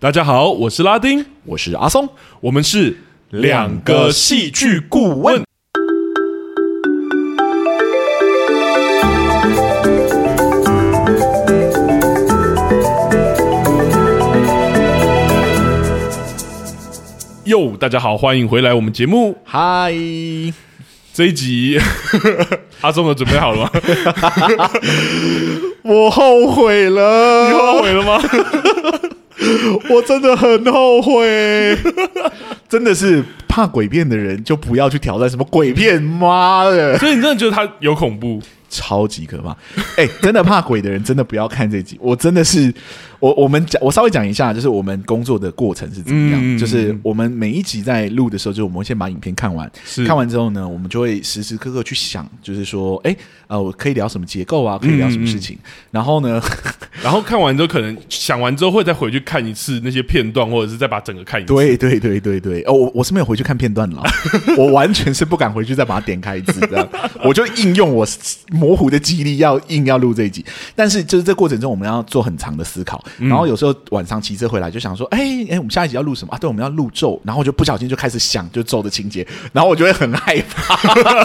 大家好，我是拉丁，我是阿松，我们是两个戏剧顾问。哟，大家好，欢迎回来我们节目。嗨，这一集 阿松，有准备好了吗？我后悔了，你后悔了吗？我真的很后悔，真的是怕鬼片的人就不要去挑战什么鬼片，妈的！所以你真的觉得它有恐怖？超级可怕！哎、欸，真的怕鬼的人真的不要看这集。我真的是，我我们讲，我稍微讲一下，就是我们工作的过程是怎么样。嗯、就是我们每一集在录的时候，就我们会先把影片看完，看完之后呢，我们就会时时刻刻去想，就是说，哎、欸，呃，我可以聊什么结构啊？可以聊什么事情？嗯、然后呢，然后看完之后，可能想完之后会再回去看一次那些片段，或者是再把整个看一次。对对对对对。哦，我我是没有回去看片段了，我完全是不敢回去再把它点开一次，这样我就应用我。模糊的记忆力要硬要录这一集，但是就是这过程中我们要做很长的思考，然后有时候晚上骑车回来就想说，哎、欸、哎、欸，我们下一集要录什么啊？对，我们要录咒，然后我就不小心就开始想就咒的情节，然后我就会很害怕，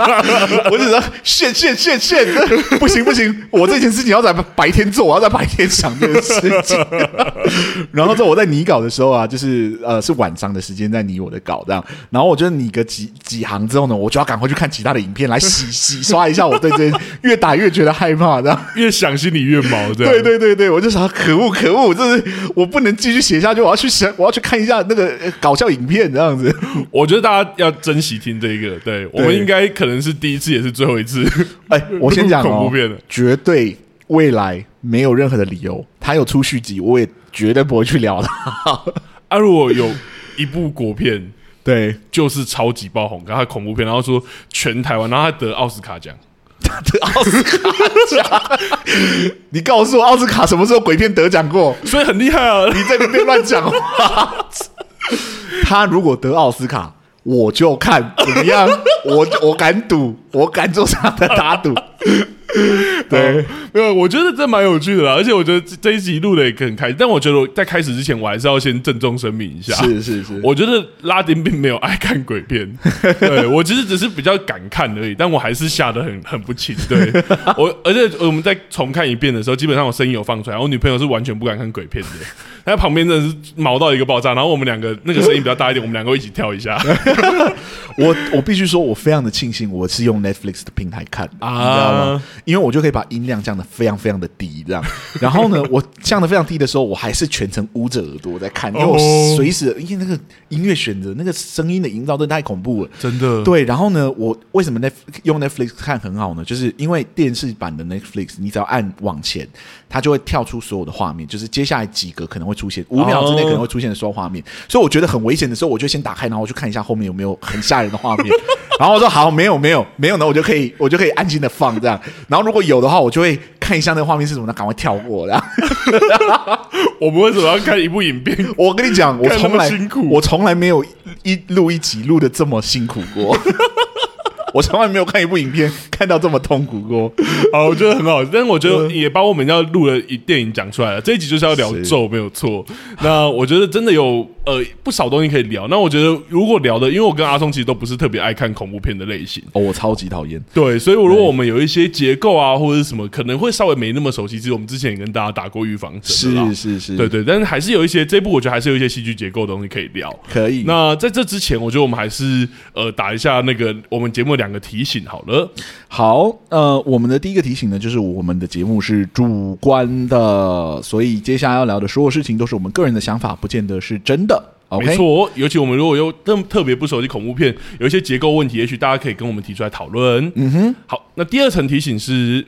我就说，现现现现，不行不行，我这件事情要在白天做，我要在白天想这件事情。然后之后我在拟稿的时候啊，就是呃是晚上的时间在拟我的稿这样，然后我就拟个几几行之后呢，我就要赶快去看其他的影片来洗洗刷一下我对这。越打越觉得害怕，这样越想心里越毛，这样。对对对对，我就想，可恶可恶，这是我不能继续写下去，我要去想，我要去看一下那个搞笑影片，这样子。我觉得大家要珍惜听这个，对，对我们应该可能是第一次，也是最后一次。哎，我先讲恐怖片的，绝对未来没有任何的理由，他有出续集，我也绝对不会去聊的。啊，如果有一部国片，对，就是超级爆红，然后恐怖片，然后说全台湾，然后他得奥斯卡奖。得奥斯卡奖？你告诉我奥斯卡什么时候鬼片得奖过？所以很厉害啊！你在那边乱讲话。他如果得奥斯卡，我就看怎么样？我我敢赌，我敢做这样的打赌。对，没有，我觉得这蛮有趣的啦，而且我觉得这一集录的也很开心。但我觉得在开始之前，我还是要先郑重声明一下，是是是，我觉得拉丁并没有爱看鬼片，对我其实只是比较敢看而已，但我还是吓得很很不轻。对 我，而且我们在重看一遍的时候，基本上我声音有放出来，我女朋友是完全不敢看鬼片的，她在旁边真的是毛到一个爆炸。然后我们两个那个声音比较大一点，我们两个一起跳一下。我我必须说，我非常的庆幸我是用 Netflix 的平台看啊，你知道吗？因为我就可以把音量降的非常非常的低，这样。然后呢，我降的非常低的时候，我还是全程捂着耳朵在看，因为我随时因为那个音乐选择、那个声音的营造，真的太恐怖了，真的。对，然后呢，我为什么 Net 用 Netflix 看很好呢？就是因为电视版的 Netflix，你只要按往前，它就会跳出所有的画面，就是接下来几个可能会出现五秒之内可能会出现的时候画面。所以我觉得很危险的时候，我就先打开，然后我去看一下后面有没有很吓人的画面。然后我说好，没有没有没有呢，我就可以我就可以安心的放这样。然后如果有的话，我就会看一下那个画面是什么，那赶快跳过。这样。我们为什么要看一部影片？我跟你讲，我从来我从来没有一录一集录的这么辛苦过。我从来没有看一部影片看到这么痛苦过，好，我觉得很好，但是我觉得也把我们要录的一电影讲出来了。这一集就是要聊咒，没有错。那我觉得真的有呃不少东西可以聊。那我觉得如果聊的，因为我跟阿松其实都不是特别爱看恐怖片的类型哦，我超级讨厌。对，所以如果我们有一些结构啊或者是什么，可能会稍微没那么熟悉。其实我们之前也跟大家打过预防针，是是是，对对。但是还是有一些这一部，我觉得还是有一些戏剧结构的东西可以聊。可以。那在这之前，我觉得我们还是呃打一下那个我们节目两个提醒好了，好，呃，我们的第一个提醒呢，就是我们的节目是主观的，所以接下来要聊的所有事情都是我们个人的想法，不见得是真的。没错，尤其我们如果有特特别不熟悉恐怖片，有一些结构问题，也许大家可以跟我们提出来讨论。嗯哼，好，那第二层提醒是，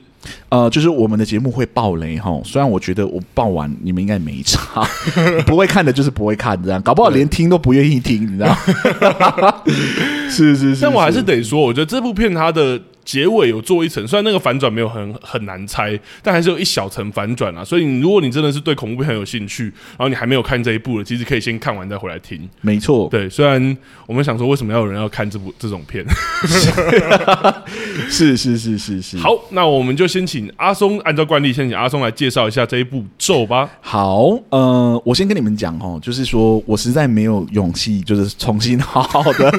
呃，就是我们的节目会爆雷哈，虽然我觉得我爆完你们应该没差，不会看的就是不会看，这样搞不好连听都不愿意听，你知道吗？是是是，但我还是得说，我觉得这部片它的结尾有做一层，虽然那个反转没有很很难猜，但还是有一小层反转啊。所以如果你真的是对恐怖片很有兴趣，然后你还没有看这一部的，其实可以先看完再回来听。没错，对。虽然我们想说，为什么要有人要看这部这种片？是是是是是。好，那我们就先请阿松，按照惯例，先请阿松来介绍一下这一部咒吧。好，呃，我先跟你们讲哦，就是说我实在没有勇气，就是重新好好的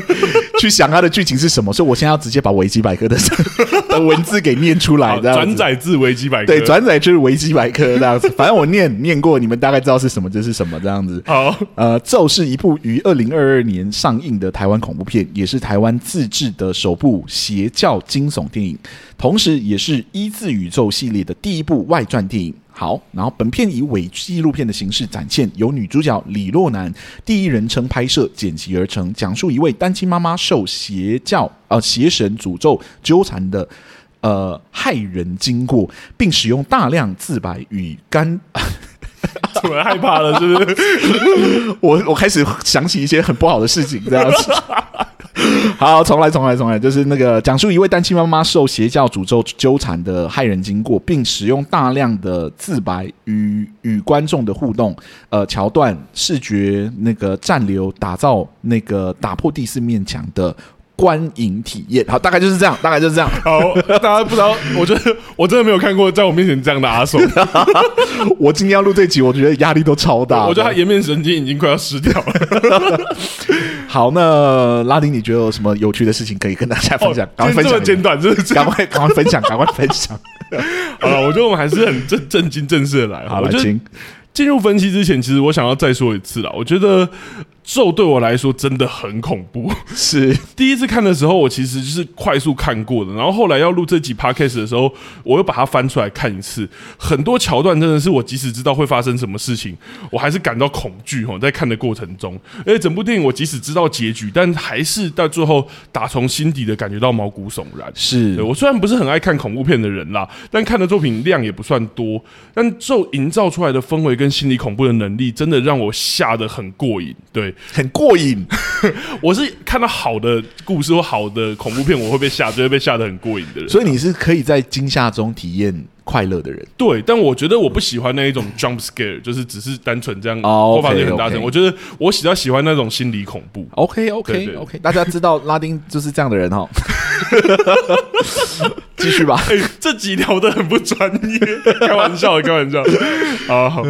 去想它的剧情是什么，所以我现在要直接把维基百科的 的文字给念出来，这样转载自维基百科，对，转载自维基百科这样子。反正我念念过，你们大概知道是什么，这是什么这样子。好，呃，咒是一部于二零二二年上映的台湾恐怖片，也是台湾自制的首部邪教惊悚电影，同时也是一字宇宙系列的第一部外传电影。好，然后本片以伪纪录片的形式展现，由女主角李若男第一人称拍摄剪辑而成，讲述一位单亲妈妈受邪教呃邪神诅咒纠缠的呃害人经过，并使用大量自白与干。突然害怕了，是不是？我我开始想起一些很不好的事情，这样子。好，重来，重来，重来，就是那个讲述一位单亲妈妈受邪教诅咒纠缠的骇人经过，并使用大量的自白与与观众的互动，呃，桥段、视觉那个暂留，打造那个打破第四面墙的。观影体验，好，大概就是这样，大概就是这样。好，大家不知道，我觉得我真的没有看过在我面前这样的阿松。我今天要录这集，我觉得压力都超大。我觉得他颜面神经已经快要失掉了。好，那拉丁，你觉得有什么有趣的事情可以跟大家分享？赶快分享，简短，就是赶快赶快分享，赶快分享。好了，我觉得我们还是很正正经正式的来。好了，请进入分析之前，其实我想要再说一次啦。我觉得。咒对我来说真的很恐怖。是 第一次看的时候，我其实就是快速看过的。然后后来要录这集 podcast 的时候，我又把它翻出来看一次。很多桥段真的是我即使知道会发生什么事情，我还是感到恐惧哦。在看的过程中，而且整部电影我即使知道结局，但还是到最后打从心底的感觉到毛骨悚然。是我虽然不是很爱看恐怖片的人啦，但看的作品量也不算多。但咒营造出来的氛围跟心理恐怖的能力，真的让我吓得很过瘾。对。很过瘾，我是看到好的故事或好的恐怖片，我会被吓，就会被吓得很过瘾的人。所以你是可以在惊吓中体验快乐的人。对，但我觉得我不喜欢那一种 jump scare，就是只是单纯这样播放力很大声。我觉得我比较喜欢那种心理恐怖。OK OK 对对对 OK，大家知道拉丁就是这样的人哈。继续吧，欸，这集聊得很不专业，开玩笑，开玩笑。好，好。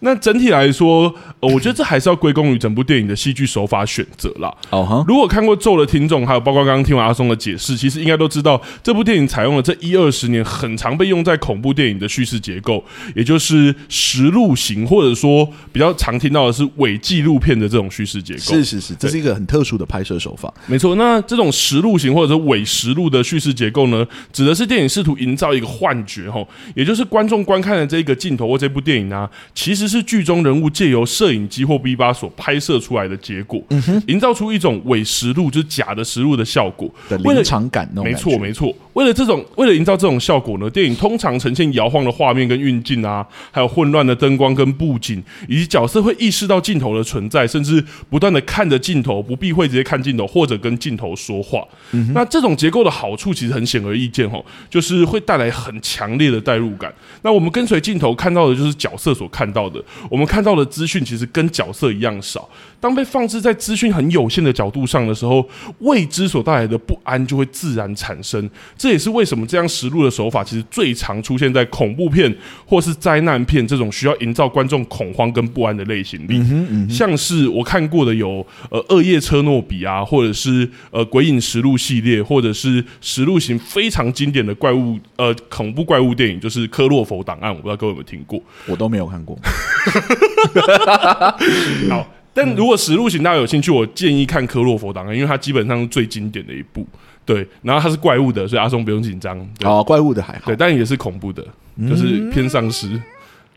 那整体来说，呃，我觉得这还是要归功于整部电影的戏剧手法选择啦。哦哈，如果看过咒的听众，还有包括刚刚听完阿松的解释，其实应该都知道，这部电影采用了这一二十年很常被用在恐怖电影的叙事结构，也就是实录型，或者说比较常听到的是伪纪录片的这种叙事结构。是是是，这是一个很特殊的拍摄手法。没错，那这种实录型或者是伪实录的叙事结构呢，指的是电影试图营造一个幻觉，吼，也就是观众观看的这个镜头或这部电影啊，其实。是剧中人物借由摄影机或 V 八所拍摄出来的结果，营造出一种伪实录，就是假的实录的效果的临场感。没错，没错。为了这种，为了营造这种效果呢，电影通常呈现摇晃的画面跟运镜啊，还有混乱的灯光跟布景，以及角色会意识到镜头的存在，甚至不断的看着镜头，不避讳直接看镜头或者跟镜头说话。嗯、那这种结构的好处其实很显而易见哦，就是会带来很强烈的代入感。那我们跟随镜头看到的就是角色所看到的。我们看到的资讯其实跟角色一样少。当被放置在资讯很有限的角度上的时候，未知所带来的不安就会自然产生。这也是为什么这样实录的手法其实最常出现在恐怖片或是灾难片这种需要营造观众恐慌跟不安的类型里。嗯嗯，像是我看过的有呃《恶夜车诺比》啊，或者是呃《鬼影实录》系列，或者是实录型非常经典的怪物呃恐怖怪物电影，就是《科洛弗档案》。我不知道各位有没有听过？我都没有看过。好，但如果实录型大家有兴趣，我建议看《科洛佛档案》，因为它基本上是最经典的一部。对，然后它是怪物的，所以阿松不用紧张。哦，怪物的还好，对，但也是恐怖的，就是偏丧尸。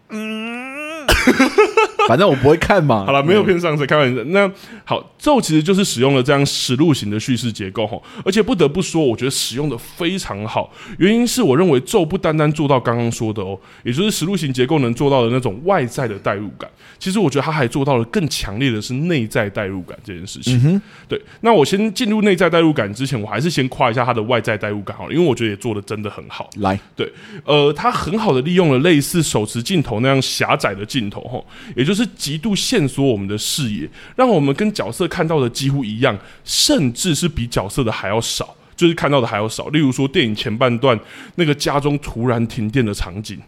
嗯。反正我不会看嘛。好了，没有骗上色，开玩笑。那好，咒其实就是使用了这样实录型的叙事结构哈，而且不得不说，我觉得使用的非常好。原因是我认为咒不单单做到刚刚说的哦，也就是实录型结构能做到的那种外在的代入感。其实我觉得他还做到了更强烈的是内在代入感这件事情。嗯、对，那我先进入内在代入感之前，我还是先夸一下他的外在代入感好了，因为我觉得也做的真的很好。来，对，呃，他很好的利用了类似手持镜头那样狭窄的镜头哈，也就是就是极度限缩我们的视野，让我们跟角色看到的几乎一样，甚至是比角色的还要少，就是看到的还要少。例如说，电影前半段那个家中突然停电的场景。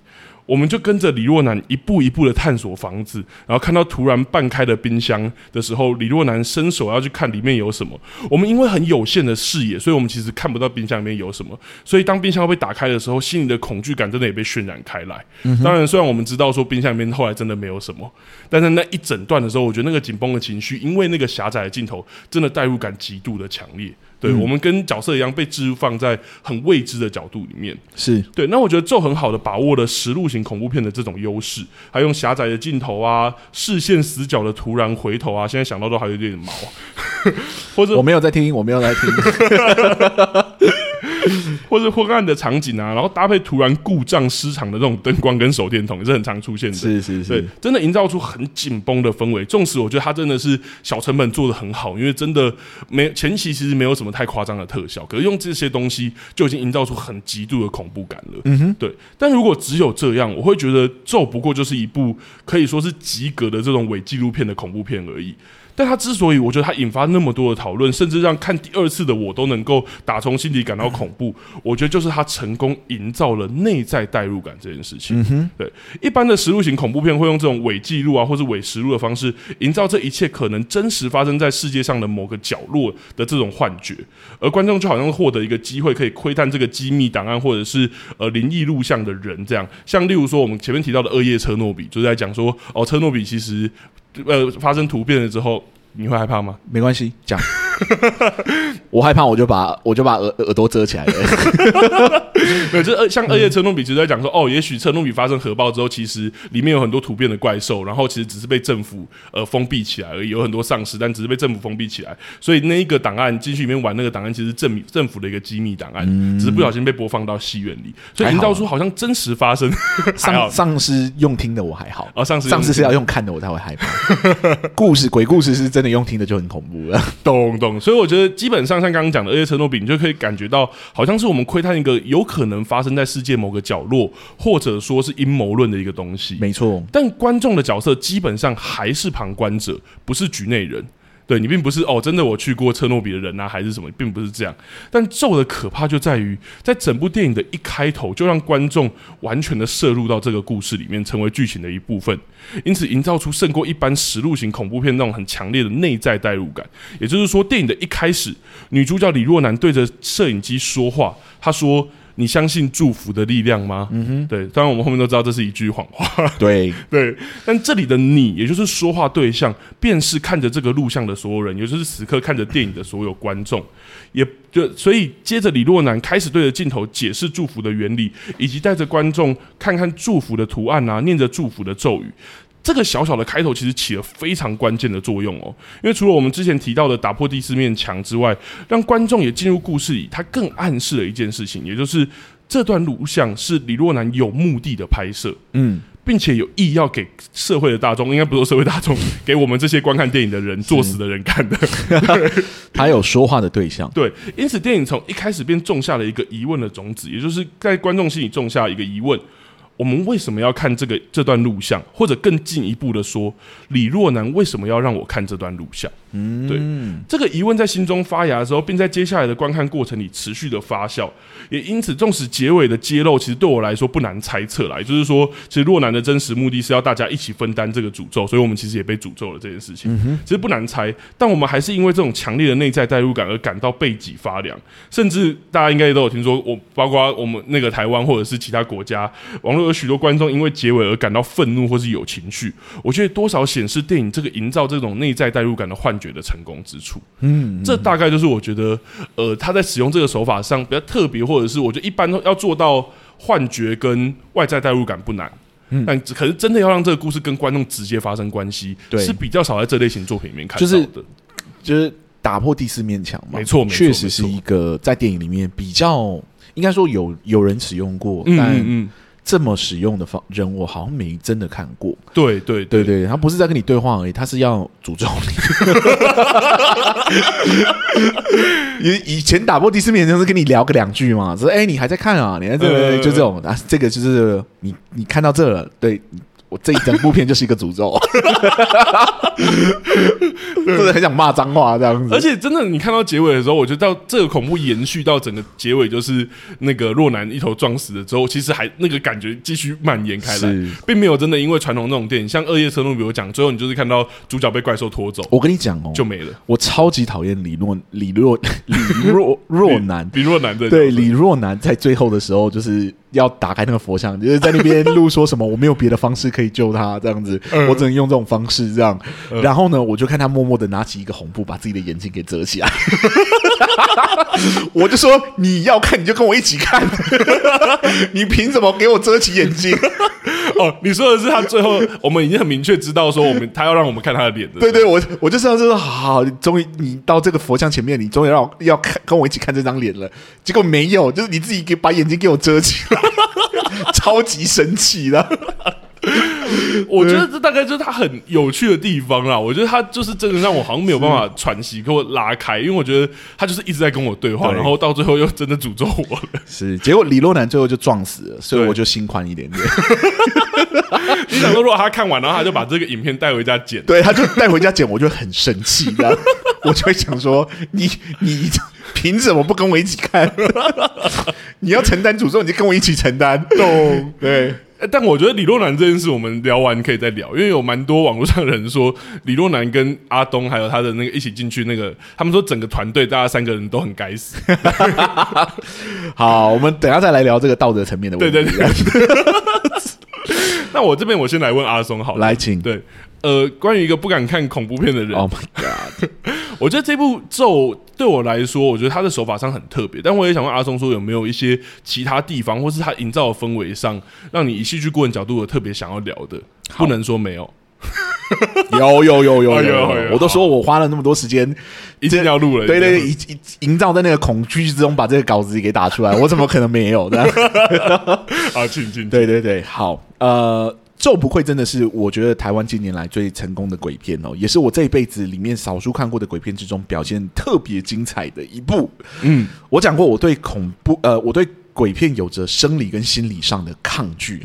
我们就跟着李若男一步一步的探索房子，然后看到突然半开的冰箱的时候，李若男伸手要去看里面有什么。我们因为很有限的视野，所以我们其实看不到冰箱里面有什么。所以当冰箱被打开的时候，心里的恐惧感真的也被渲染开来。当然，虽然我们知道说冰箱里面后来真的没有什么，但是那一整段的时候，我觉得那个紧绷的情绪，因为那个狭窄的镜头，真的代入感极度的强烈。对，我们跟角色一样被置入放在很未知的角度里面，是对。那我觉得就很好的把握了实录型恐怖片的这种优势，还用狭窄的镜头啊，视线死角的突然回头啊，现在想到都还有点毛。或者我没有在听，我没有在听。或是昏暗的场景啊，然后搭配突然故障失常的这种灯光跟手电筒，也是很常出现的。是是是，对，真的营造出很紧绷的氛围。纵使我觉得它真的是小成本做的很好，因为真的没前期其实没有什么太夸张的特效，可是用这些东西就已经营造出很极度的恐怖感了。嗯哼，对。但如果只有这样，我会觉得咒不过就是一部可以说是及格的这种伪纪录片的恐怖片而已。但他之所以我觉得他引发那么多的讨论，甚至让看第二次的我都能够打从心底感到恐怖，我觉得就是他成功营造了内在代入感这件事情。对，一般的实录型恐怖片会用这种伪记录啊，或者伪实录的方式，营造这一切可能真实发生在世界上的某个角落的这种幻觉，而观众就好像获得一个机会，可以窥探这个机密档案或者是呃灵异录像的人这样。像例如说我们前面提到的《恶夜车诺比》，就是在讲说哦，车诺比其实。呃，发生突变了之后，你会害怕吗？没关系，讲。我害怕，我就把我就把耳耳朵遮起来了。对，就像《二叶车诺比》其实在讲说，哦，也许车诺比发生核爆之后，其实里面有很多突变的怪兽，然后其实只是被政府呃封闭起来而已，有很多丧尸，但只是被政府封闭起来。所以那一个档案进去里面玩那个档案，其实政政府的一个机密档案，嗯、只是不小心被播放到戏院里，所以营造出好像真实发生。丧丧尸用听的我还好，哦，丧尸丧尸是要用看的我才会害怕。故事鬼故事是真的用听的就很恐怖了，咚咚。所以我觉得基本上像刚刚讲的《恶夜车诺比》，你就可以感觉到，好像是我们窥探一个有可能发生在世界某个角落，或者说是阴谋论的一个东西。没错，但观众的角色基本上还是旁观者，不是局内人。对，你并不是哦，真的我去过车诺比的人啊，还是什么，并不是这样。但咒的可怕就在于，在整部电影的一开头就让观众完全的摄入到这个故事里面，成为剧情的一部分，因此营造出胜过一般实录型恐怖片那种很强烈的内在代入感。也就是说，电影的一开始，女主角李若男对着摄影机说话，她说。你相信祝福的力量吗？嗯哼，对，当然我们后面都知道这是一句谎话。对 对，但这里的你，也就是说话对象，便是看着这个录像的所有人，也就是此刻看着电影的所有观众，也就所以接着李若男开始对着镜头解释祝福的原理，以及带着观众看看祝福的图案啊，念着祝福的咒语。这个小小的开头其实起了非常关键的作用哦，因为除了我们之前提到的打破第四面墙之外，让观众也进入故事里，它更暗示了一件事情，也就是这段录像是李若男有目的的拍摄，嗯，并且有意要给社会的大众，应该不是社会大众，给我们这些观看电影的人、作死的人看的，他有说话的对象，对，因此电影从一开始便种下了一个疑问的种子，也就是在观众心里种下一个疑问。我们为什么要看这个这段录像？或者更进一步的说，李若男为什么要让我看这段录像？嗯，对，这个疑问在心中发芽的时候，并在接下来的观看过程里持续的发酵。也因此，纵使结尾的揭露，其实对我来说不难猜测啦。也就是说，其实若男的真实目的是要大家一起分担这个诅咒，所以我们其实也被诅咒了这件事情。其实不难猜，但我们还是因为这种强烈的内在代入感而感到背脊发凉。甚至大家应该都有听说，我包括我们那个台湾或者是其他国家网络有许多观众因为结尾而感到愤怒或是有情绪。我觉得多少显示电影这个营造这种内在代入感的幻觉的成功之处，嗯，这大概就是我觉得，呃，他在使用这个手法上比较特别，或者是我觉得一般都要做到幻觉跟外在代入感不难，嗯，但可是真的要让这个故事跟观众直接发生关系，对，是比较少在这类型作品里面看到的，就是就是打破第四面墙嘛，没错，确实是一个在电影里面比较应该说有有人使用过，嗯、但嗯。这么使用的方人，我好像没真的看过。对对对对，他不是在跟你对话而已，他是要诅咒你。以以前打破第四面墙是跟你聊个两句嘛，说哎、欸，你还在看啊？你看这就这种啊，这个就是你你看到这了，对。我这一整部片就是一个诅咒，真的很想骂脏话这样子。而且真的，你看到结尾的时候，我觉得到这个恐怖延续到整个结尾，就是那个若男一头撞死了之后，其实还那个感觉继续蔓延开来，并没有真的因为传统那种电影，像《恶夜车路比》我讲，最后你就是看到主角被怪兽拖走。我跟你讲哦，就没了。我超级讨厌李若李若李若若男李若男对李若男 在最后的时候就是。要打开那个佛像，就是在那边录说什么，我没有别的方式可以救他，这样子，嗯、我只能用这种方式这样。嗯、然后呢，我就看他默默的拿起一个红布，把自己的眼睛给遮起来。我就说，你要看你就跟我一起看，你凭什么给我遮起眼睛？哦，你说的是他最后，我们已经很明确知道说，我们他要让我们看他的脸的。对对，我我就是要说，好好，终于你到这个佛像前面，你终于让我要看跟我一起看这张脸了。结果没有，就是你自己给把眼睛给我遮起来。超级神奇的，我觉得这大概就是他很有趣的地方啦。我觉得他就是真的让我好像没有办法喘息，给我拉开，因为我觉得他就是一直在跟我对话，然后到最后又真的诅咒我了。是，结果李若男最后就撞死了，所以我就心宽一点点。你想说，如果他看完，然后他就把这个影片带回家剪，对，他就带回家剪，我就很生气的，我就会想说，你你。凭什么不跟我一起看？你要承担诅咒，你就跟我一起承担。懂？对。但我觉得李若男这件事，我们聊完可以再聊，因为有蛮多网络上的人说，李若男跟阿东还有他的那个一起进去那个，他们说整个团队大家三个人都很该死。好，我们等下再来聊这个道德层面的问题。对对对。那我这边我先来问阿松好了，来请。对。呃，关于一个不敢看恐怖片的人，Oh my God！我觉得这部咒对我来说，我觉得他的手法上很特别。但我也想问阿松说，有没有一些其他地方，或是他营造的氛围上，让你以戏剧顾问角度有特别想要聊的？不能说没有，有有有有有，我都说我花了那么多时间，一定要录了。对对，营营造在那个恐惧之中，把这个稿子给打出来，我怎么可能没有的？啊，请请，对对对，好，呃。咒不愧真的是我觉得台湾近年来最成功的鬼片哦，也是我这一辈子里面少数看过的鬼片之中表现特别精彩的一部。嗯，我讲过我对恐怖呃，我对。鬼片有着生理跟心理上的抗拒，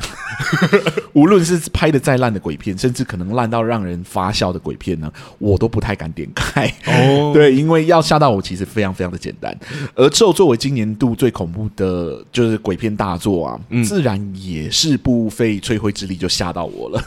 无论是拍的再烂的鬼片，甚至可能烂到让人发笑的鬼片呢，我都不太敢点开。哦，对，因为要吓到我其实非常非常的简单。而咒作为今年度最恐怖的，就是鬼片大作啊，嗯、自然也是不费吹灰之力就吓到我了。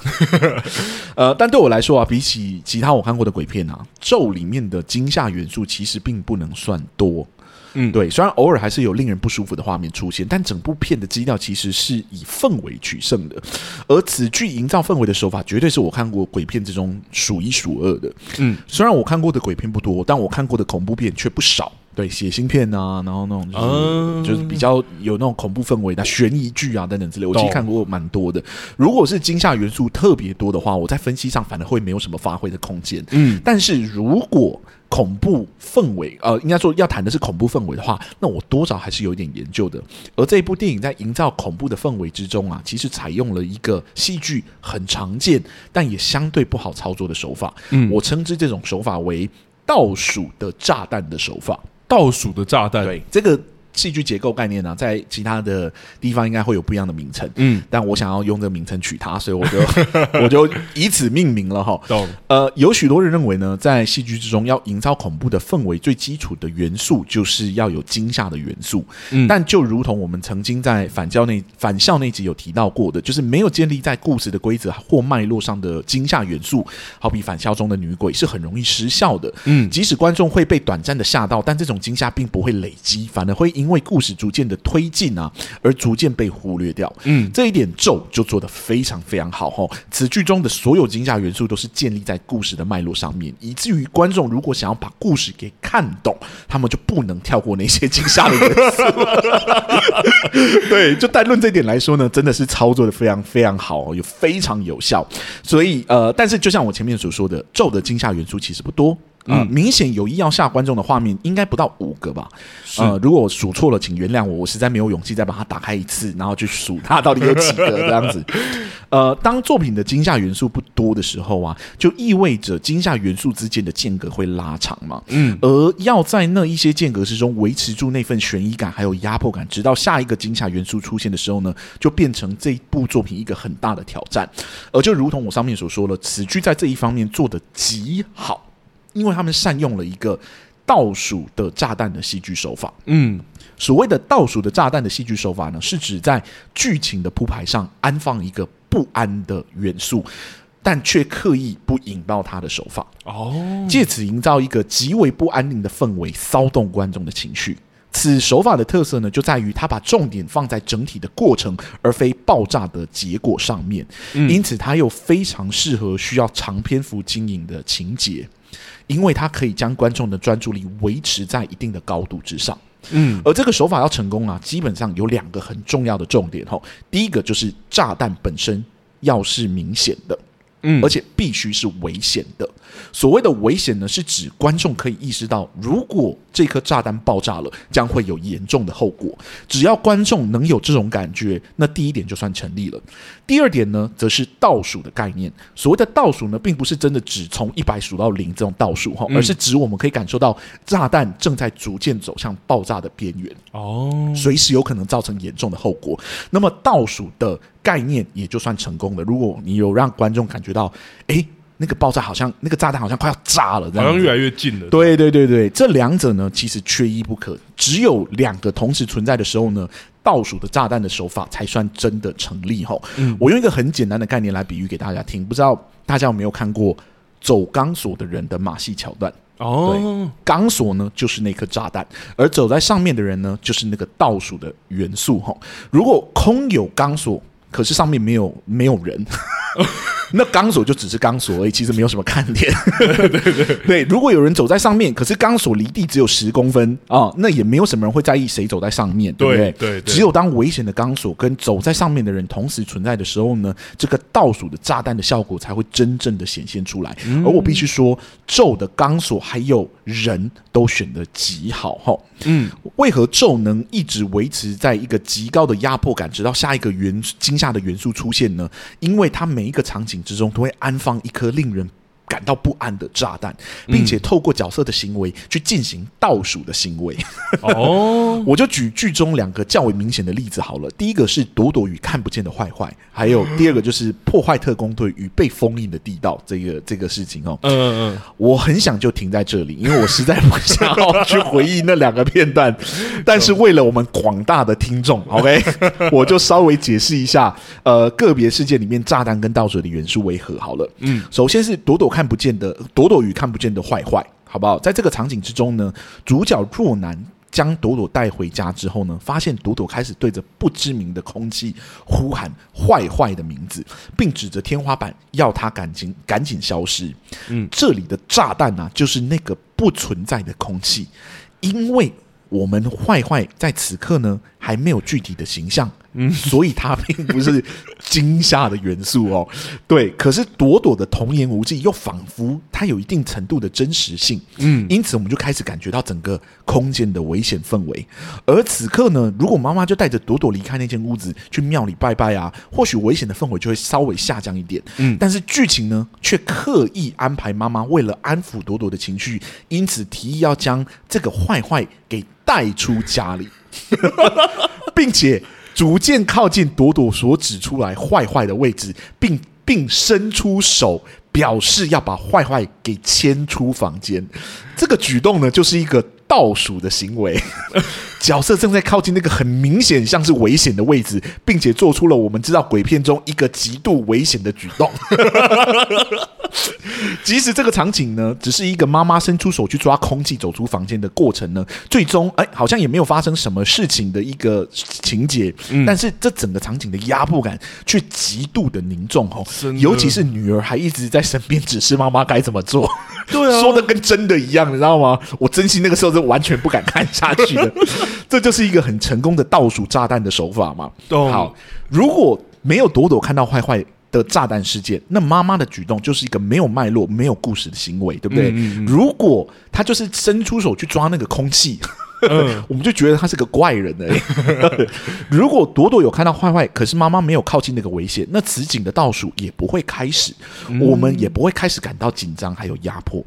呃，但对我来说啊，比起其他我看过的鬼片啊，咒里面的惊吓元素其实并不能算多。嗯，对，虽然偶尔还是有令人不舒服的画面出现，但整部片的基调其实是以氛围取胜的，而此剧营造氛围的手法，绝对是我看过鬼片之中数一数二的。嗯，虽然我看过的鬼片不多，但我看过的恐怖片却不少。对，血腥片啊，然后那种就是、嗯、就是比较有那种恐怖氛围的悬疑剧啊等等之类，我其实看过蛮多的。如果是惊吓元素特别多的话，我在分析上反而会没有什么发挥的空间。嗯，但是如果恐怖氛围，呃，应该说要谈的是恐怖氛围的话，那我多少还是有一点研究的。而这一部电影在营造恐怖的氛围之中啊，其实采用了一个戏剧很常见，但也相对不好操作的手法。嗯，我称之这种手法为倒数的炸弹的手法。倒数的炸弹，对这个。戏剧结构概念呢、啊，在其他的地方应该会有不一样的名称，嗯，但我想要用这个名称取它，所以我就 我就以此命名了哈。懂呃，有许多人认为呢，在戏剧之中要营造恐怖的氛围，最基础的元素就是要有惊吓的元素。嗯，但就如同我们曾经在反教那反校那集有提到过的，就是没有建立在故事的规则或脉络上的惊吓元素，好比反校中的女鬼是很容易失效的。嗯，即使观众会被短暂的吓到，但这种惊吓并不会累积，反而会因因为故事逐渐的推进啊，而逐渐被忽略掉。嗯，这一点咒就做得非常非常好哈。此剧中的所有惊吓元素都是建立在故事的脉络上面，以至于观众如果想要把故事给看懂，他们就不能跳过那些惊吓的元素。对，就单论这一点来说呢，真的是操作的非常非常好，有非常有效。所以呃，但是就像我前面所说的，咒的惊吓元素其实不多。啊、呃，明显有意要吓观众的画面，应该不到五个吧？呃，如果我数错了，请原谅我，我实在没有勇气再把它打开一次，然后去数它到底有几个这样子。呃，当作品的惊吓元素不多的时候啊，就意味着惊吓元素之间的间隔会拉长嘛。嗯，而要在那一些间隔之中维持住那份悬疑感还有压迫感，直到下一个惊吓元素出现的时候呢，就变成这部作品一个很大的挑战。而就如同我上面所说了，此剧在这一方面做的极好。因为他们善用了一个倒数的炸弹的戏剧手法。嗯，所谓的倒数的炸弹的戏剧手法呢，是指在剧情的铺排上安放一个不安的元素，但却刻意不引爆他的手法。哦，借此营造一个极为不安宁的氛围，骚动观众的情绪。此手法的特色呢，就在于它把重点放在整体的过程，而非爆炸的结果上面。因此，它又非常适合需要长篇幅经营的情节。因为它可以将观众的专注力维持在一定的高度之上，嗯，而这个手法要成功啊，基本上有两个很重要的重点吼。第一个就是炸弹本身要是明显的。嗯，而且必须是危险的。所谓的危险呢，是指观众可以意识到，如果这颗炸弹爆炸了，将会有严重的后果。只要观众能有这种感觉，那第一点就算成立了。第二点呢，则是倒数的概念。所谓的倒数呢，并不是真的只从一百数到零这种倒数哈，而是指我们可以感受到炸弹正在逐渐走向爆炸的边缘哦，随时有可能造成严重的后果。那么倒数的。概念也就算成功了。如果你有让观众感觉到，哎，那个爆炸好像那个炸弹好像快要炸了，好像越来越近了。对对对对，这两者呢，其实缺一不可。只有两个同时存在的时候呢，倒数的炸弹的手法才算真的成立。吼，嗯，我用一个很简单的概念来比喻给大家听，不知道大家有没有看过走钢索的人的马戏桥段？哦，钢索呢就是那颗炸弹，而走在上面的人呢就是那个倒数的元素。吼，如果空有钢索。可是上面没有没有人，那钢索就只是钢索而已，其实没有什么看点。对对对，对，如果有人走在上面，可是钢索离地只有十公分啊，那也没有什么人会在意谁走在上面，对不对？对，对，对，只有当危险的钢索跟走在上面的人同时存在的时候呢，这个倒数的炸弹的效果才会真正的显现出来。而我必须说，咒的钢索还有人都选的极好哈。嗯，为何咒能一直维持在一个极高的压迫感，直到下一个元惊吓的元素出现呢？因为它每一个场景之中都会安放一颗令人感到不安的炸弹，并且透过角色的行为去进行倒数的行为。哦，我就举剧中两个较为明显的例子好了。第一个是朵朵与看不见的坏坏，还有第二个就是破坏特工队与被封印的地道这个这个事情哦。嗯嗯嗯，我很想就停在这里，因为我实在不想要去回忆那两个片段。但是为了我们广大的听众，OK，我就稍微解释一下，呃，个别事件里面炸弹跟倒数的元素为何好了。嗯，首先是朵朵看。不见的朵朵与看不见的坏坏，好不好？在这个场景之中呢，主角若男将朵朵带回家之后呢，发现朵朵开始对着不知名的空气呼喊“坏坏”的名字，并指着天花板要他赶紧赶紧消失。嗯，这里的炸弹呢、啊，就是那个不存在的空气，因为我们坏坏在此刻呢还没有具体的形象。嗯，所以它并不是惊吓的元素哦。对，可是朵朵的童言无忌又仿佛它有一定程度的真实性。嗯，因此我们就开始感觉到整个空间的危险氛围。而此刻呢，如果妈妈就带着朵朵离开那间屋子去庙里拜拜啊，或许危险的氛围就会稍微下降一点。嗯，但是剧情呢，却刻意安排妈妈为了安抚朵朵的情绪，因此提议要将这个坏坏给带出家里，并且。逐渐靠近朵朵所指出来坏坏的位置，并并伸出手表示要把坏坏给牵出房间。这个举动呢，就是一个倒数的行为。角色正在靠近那个很明显像是危险的位置，并且做出了我们知道鬼片中一个极度危险的举动。即使这个场景呢，只是一个妈妈伸出手去抓空气走出房间的过程呢，最终哎，好像也没有发生什么事情的一个情节。嗯、但是这整个场景的压迫感却极度的凝重哦，尤其是女儿还一直在身边指示妈妈该怎么做。对啊，说的跟真的一样，你知道吗？我真心那个时候是完全不敢看下去的。这就是一个很成功的倒数炸弹的手法嘛。好，如果没有朵朵看到坏坏的炸弹事件，那妈妈的举动就是一个没有脉络、没有故事的行为，对不对？嗯嗯嗯，如果他就是伸出手去抓那个空气，嗯、我们就觉得他是个怪人哎。如果朵朵有看到坏坏，可是妈妈没有靠近那个危险，那此景的倒数也不会开始，嗯、我们也不会开始感到紧张还有压迫。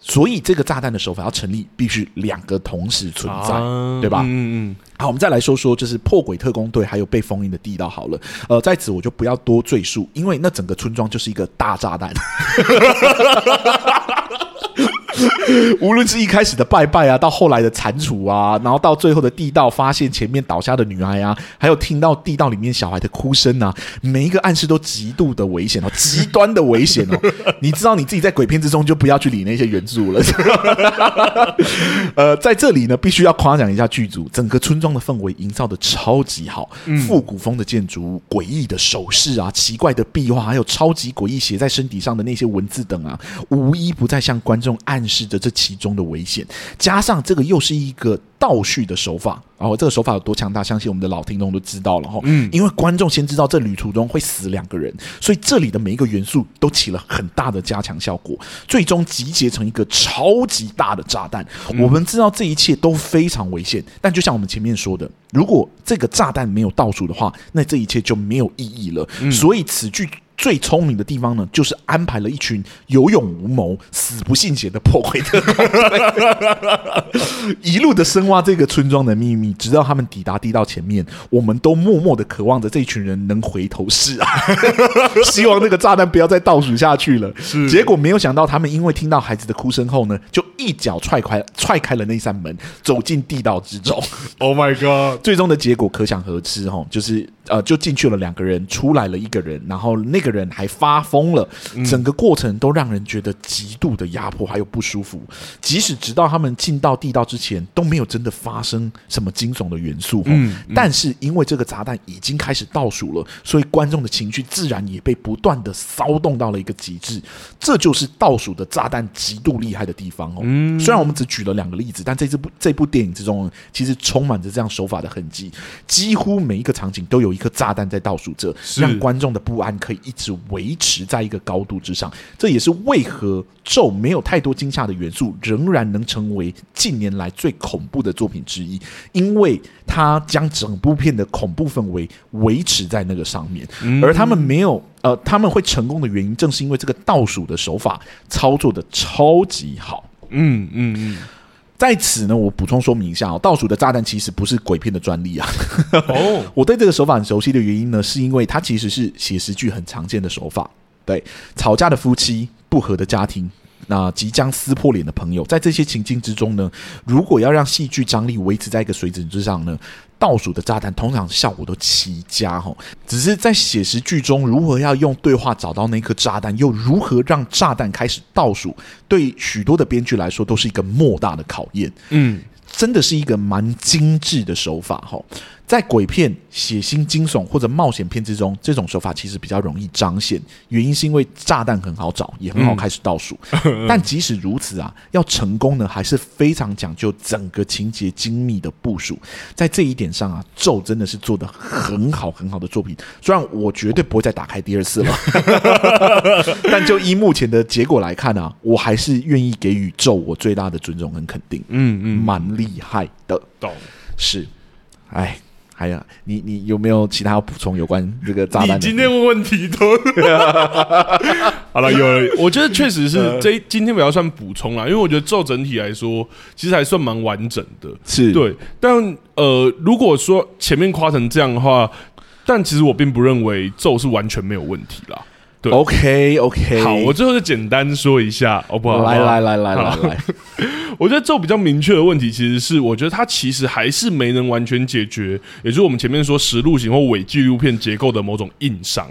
所以这个炸弹的手法要成立，必须两个同时存在，啊、对吧？嗯嗯。好，我们再来说说，就是破鬼特工队还有被封印的地道。好了，呃，在此我就不要多赘述，因为那整个村庄就是一个大炸弹。无论是一开始的拜拜啊，到后来的蟾蜍啊，然后到最后的地道发现前面倒下的女孩啊，还有听到地道里面小孩的哭声啊，每一个暗示都极度的危险哦，极端的危险哦。你知道你自己在鬼片之中就不要去理那些原著了。呃，在这里呢，必须要夸奖一下剧组，整个村庄的氛围营造的超级好，复古风的建筑物、诡异的手势啊、奇怪的壁画，还有超级诡异写在身体上的那些文字等啊，无一不在向观众暗示着这其中的危险，加上这个又是一个倒叙的手法，然后这个手法有多强大，相信我们的老听众都知道了哈。嗯，因为观众先知道这旅途中会死两个人，所以这里的每一个元素都起了很大的加强效果，最终集结成一个超级大的炸弹。我们知道这一切都非常危险，但就像我们前面说的，如果这个炸弹没有倒数的话，那这一切就没有意义了。所以此剧。最聪明的地方呢，就是安排了一群有勇无谋、死不信邪的破鬼特工，一路的深挖这个村庄的秘密，直到他们抵达地道前面，我们都默默的渴望着这一群人能回头是岸，希望那个炸弹不要再倒数下去了。是，结果没有想到，他们因为听到孩子的哭声后呢，就一脚踹开踹开了那扇门，走进地道之中。Oh my god！最终的结果可想而知，哈，就是呃，就进去了两个人，出来了一个人，然后那个。人还发疯了，整个过程都让人觉得极度的压迫还有不舒服。即使直到他们进到地道之前，都没有真的发生什么惊悚的元素。嗯，但是因为这个炸弹已经开始倒数了，所以观众的情绪自然也被不断的骚动到了一个极致。这就是倒数的炸弹极度厉害的地方哦。嗯，虽然我们只举了两个例子，但在这部这部电影之中，其实充满着这样手法的痕迹。几乎每一个场景都有一颗炸弹在倒数着，让观众的不安可以一。是维持在一个高度之上，这也是为何咒没有太多惊吓的元素，仍然能成为近年来最恐怖的作品之一，因为它将整部片的恐怖氛围维持在那个上面。而他们没有呃，他们会成功的原因，正是因为这个倒数的手法操作的超级好。嗯嗯嗯。在此呢，我补充说明一下哦，倒数的炸弹其实不是鬼片的专利啊。哦，我对这个手法很熟悉的原因呢，是因为它其实是写实剧很常见的手法。对，吵架的夫妻、不和的家庭、那即将撕破脸的朋友，在这些情境之中呢，如果要让戏剧张力维持在一个水准之上呢，倒数的炸弹通常效果都奇佳哈，只是在写实剧中如何要用对话找到那颗炸弹，又如何让炸弹开始倒数，对许多的编剧来说都是一个莫大的考验。嗯，真的是一个蛮精致的手法哈。在鬼片、血腥、惊悚或者冒险片之中，这种手法其实比较容易彰显。原因是因为炸弹很好找，也很好开始倒数。嗯、但即使如此啊，要成功呢，还是非常讲究整个情节精密的部署。在这一点上啊，咒真的是做的很好很好的作品。虽然我绝对不会再打开第二次了，但就依目前的结果来看啊，我还是愿意给予咒我最大的尊重跟肯定。嗯嗯，蛮厉害的，懂是，哎。哎呀，你你有没有其他要补充有关这个炸弹？你今天问问题都 好了，有了。我觉得确实是这今天比较算补充啦，因为我觉得咒整体来说其实还算蛮完整的，是对。但呃，如果说前面夸成这样的话，但其实我并不认为咒是完全没有问题啦。对，OK OK，好，我最后就简单说一下，好不好？来来来来来来，我觉得这比较明确的问题，其实是我觉得它其实还是没能完全解决，也就是我们前面说实录型或伪纪录片结构的某种硬伤。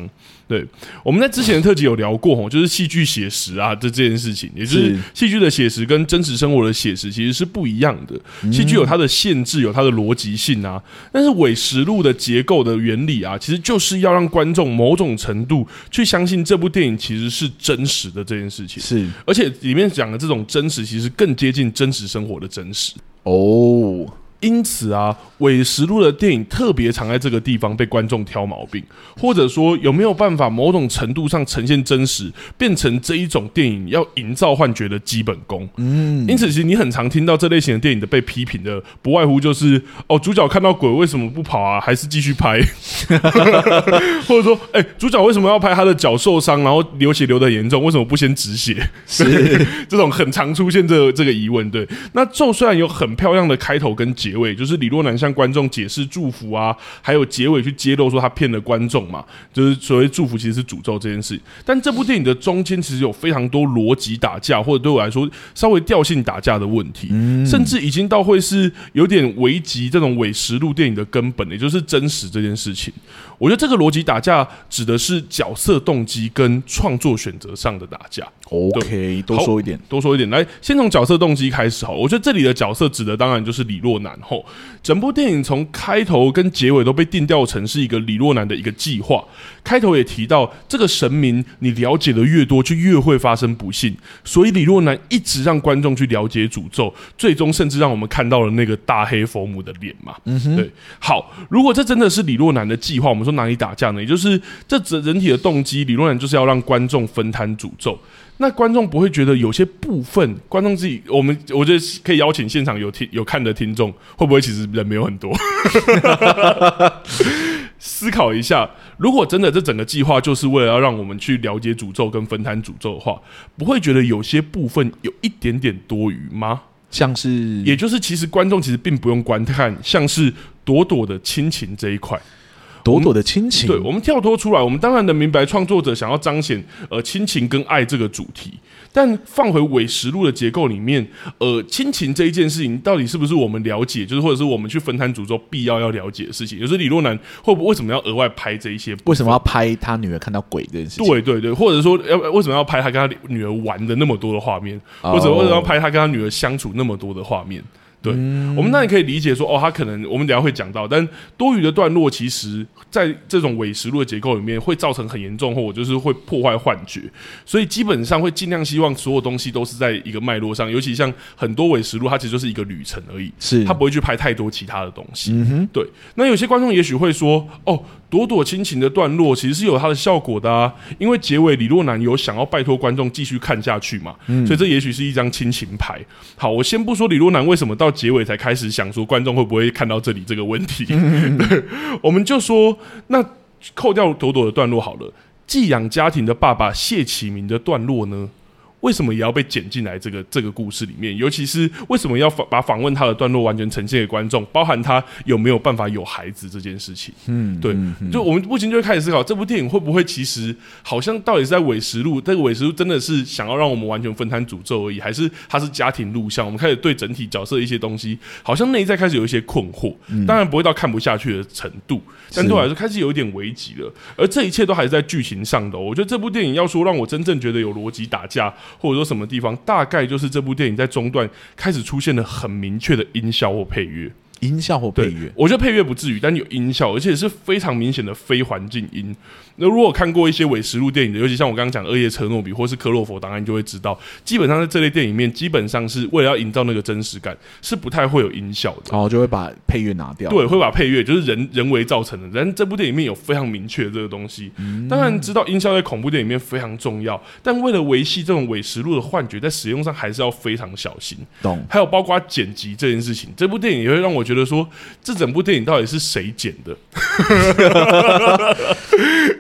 对，我们在之前的特辑有聊过吼，就是戏剧写实啊，这这件事情，也就是戏剧的写实跟真实生活的写实其实是不一样的。戏剧有它的限制，有它的逻辑性啊，但是伪实录的结构的原理啊，其实就是要让观众某种程度去相信这部电影其实是真实的这件事情。是，而且里面讲的这种真实，其实更接近真实生活的真实哦。因此啊，伪实录的电影特别常在这个地方被观众挑毛病，或者说有没有办法某种程度上呈现真实，变成这一种电影要营造幻觉的基本功。嗯，因此其实你很常听到这类型的电影的被批评的，不外乎就是哦，主角看到鬼为什么不跑啊，还是继续拍？或者说，哎、欸，主角为什么要拍他的脚受伤，然后流血流的严重，为什么不先止血？是 这种很常出现这个、这个疑问。对，那咒虽然有很漂亮的开头跟结。结尾就是李若男向观众解释祝福啊，还有结尾去揭露说他骗了观众嘛，就是所谓祝福其实是诅咒这件事。但这部电影的中间其实有非常多逻辑打架，或者对我来说稍微调性打架的问题，甚至已经到会是有点危及这种伪实录电影的根本，也就是真实这件事情。我觉得这个逻辑打架指的是角色动机跟创作选择上的打架。OK，多说一点，多说一点。来，先从角色动机开始哈。我觉得这里的角色指的当然就是李若男。后，整部电影从开头跟结尾都被定调成是一个李若男的一个计划。开头也提到，这个神明你了解的越多，就越会发生不幸。所以李若男一直让观众去了解诅咒，最终甚至让我们看到了那个大黑佛母的脸嘛。嗯哼，对。好，如果这真的是李若男的计划，我们说哪里打架呢？也就是这整人体的动机，李若男就是要让观众分摊诅咒。那观众不会觉得有些部分，观众自己，我们我觉得可以邀请现场有听有看的听众，会不会其实人没有很多？思考一下，如果真的这整个计划就是为了要让我们去了解诅咒跟分摊诅咒的话，不会觉得有些部分有一点点多余吗？像是，也就是其实观众其实并不用观看，像是朵朵的亲情这一块。朵朵的亲情，对，我们跳脱出来，我们当然能明白创作者想要彰显呃亲情跟爱这个主题，但放回伪实录的结构里面，呃，亲情这一件事情到底是不是我们了解，就是或者是我们去分摊诅咒必要要了解的事情？就是李若男会不会为什么要额外拍这一些？为什么要拍他女儿看到鬼这件事情？对对对，或者说要为什么要拍他跟他女儿玩的那么多的画面，或者为什么要拍他跟他女儿相处那么多的画面？对，嗯、我们那也可以理解说，哦，他可能我们等下会讲到，但多余的段落，其实在这种伪实录的结构里面，会造成很严重，或者就是会破坏幻觉，所以基本上会尽量希望所有东西都是在一个脉络上，尤其像很多伪实录，它其实就是一个旅程而已，是，它不会去拍太多其他的东西。对。那有些观众也许会说，哦。朵朵亲情的段落其实是有它的效果的啊，因为结尾李若男有想要拜托观众继续看下去嘛，嗯，所以这也许是一张亲情牌。好，我先不说李若男为什么到结尾才开始想说观众会不会看到这里这个问题，嗯、对，我们就说那扣掉朵朵的段落好了，寄养家庭的爸爸谢启明的段落呢？为什么也要被剪进来这个这个故事里面？尤其是为什么要访把访问他的段落完全呈现给观众，包含他有没有办法有孩子这件事情？嗯，对，就我们不禁就会开始思考，这部电影会不会其实好像到底是在伪实录？这个伪实录真的是想要让我们完全分摊诅咒而已，还是它是家庭录像？我们开始对整体角色一些东西，好像内在开始有一些困惑。当然不会到看不下去的程度，但对我来说开始有一点危急了。而这一切都还是在剧情上的哦。我觉得这部电影要说让我真正觉得有逻辑打架。或者说什么地方，大概就是这部电影在中段开始出现了很明确的音效或配乐。音效或配乐，我觉得配乐不至于，但有音效，而且是非常明显的非环境音。那如果看过一些伪实录电影的，尤其像我刚刚讲《恶夜车诺比》或是《克洛佛档案》，就会知道，基本上在这类电影里面，基本上是为了要营造那个真实感，是不太会有音效的。然后就会把配乐拿掉。对，会把配乐就是人人为造成的。但这部电影里面有非常明确的这个东西。当然知道音效在恐怖电影里面非常重要，但为了维系这种伪实录的幻觉，在使用上还是要非常小心。懂。还有包括剪辑这件事情，这部电影也会让我觉得说。这整部电影到底是谁剪的？